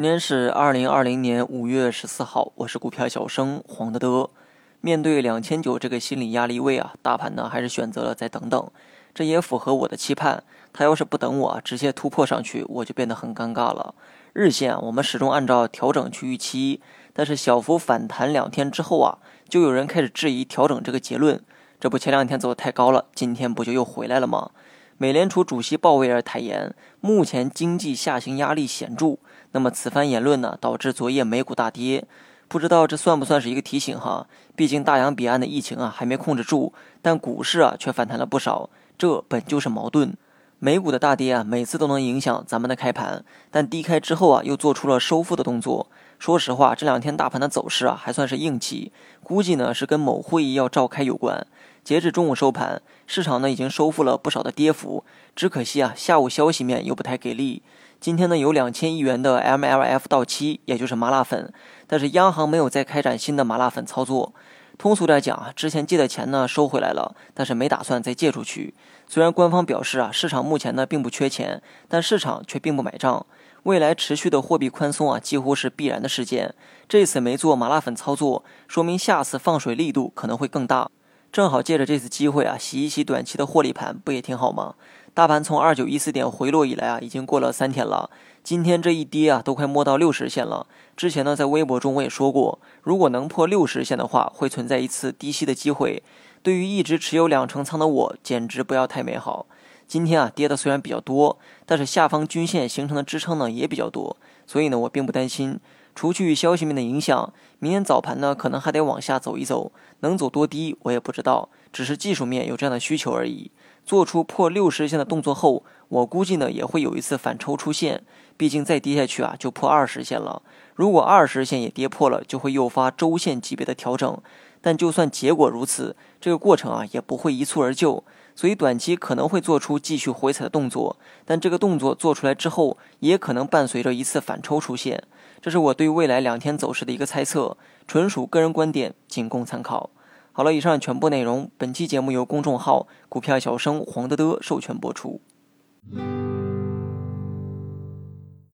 今天是二零二零年五月十四号，我是股票小生黄德德。面对两千九这个心理压力位啊，大盘呢还是选择了再等等，这也符合我的期盼。它要是不等我，直接突破上去，我就变得很尴尬了。日线我们始终按照调整去预期，但是小幅反弹两天之后啊，就有人开始质疑调整这个结论。这不前两天走的太高了，今天不就又回来了吗？美联储主席鲍威尔坦言，目前经济下行压力显著。那么此番言论呢，导致昨夜美股大跌。不知道这算不算是一个提醒哈？毕竟大洋彼岸的疫情啊还没控制住，但股市啊却反弹了不少，这本就是矛盾。美股的大跌啊，每次都能影响咱们的开盘，但低开之后啊，又做出了收复的动作。说实话，这两天大盘的走势啊，还算是硬气，估计呢是跟某会议要召开有关。截至中午收盘，市场呢已经收复了不少的跌幅，只可惜啊，下午消息面又不太给力。今天呢有两千亿元的 MLF 到期，也就是麻辣粉，但是央行没有再开展新的麻辣粉操作。通俗点讲啊，之前借的钱呢收回来了，但是没打算再借出去。虽然官方表示啊，市场目前呢并不缺钱，但市场却并不买账。未来持续的货币宽松啊，几乎是必然的事件。这次没做麻辣粉操作，说明下次放水力度可能会更大。正好借着这次机会啊，洗一洗短期的获利盘，不也挺好吗？大盘从二九一四点回落以来啊，已经过了三天了。今天这一跌啊，都快摸到六十线了。之前呢，在微博中我也说过，如果能破六十线的话，会存在一次低吸的机会。对于一直持有两成仓的我，简直不要太美好。今天啊，跌的虽然比较多，但是下方均线形成的支撑呢也比较多，所以呢，我并不担心。除去消息面的影响，明天早盘呢可能还得往下走一走，能走多低我也不知道，只是技术面有这样的需求而已。做出破六十线的动作后，我估计呢也会有一次反抽出现，毕竟再跌下去啊就破二十线了。如果二十线也跌破了，就会诱发周线级别的调整。但就算结果如此，这个过程啊也不会一蹴而就。所以短期可能会做出继续回踩的动作，但这个动作做出来之后，也可能伴随着一次反抽出现。这是我对未来两天走势的一个猜测，纯属个人观点，仅供参考。好了，以上全部内容，本期节目由公众号“股票小生黄德德”授权播出。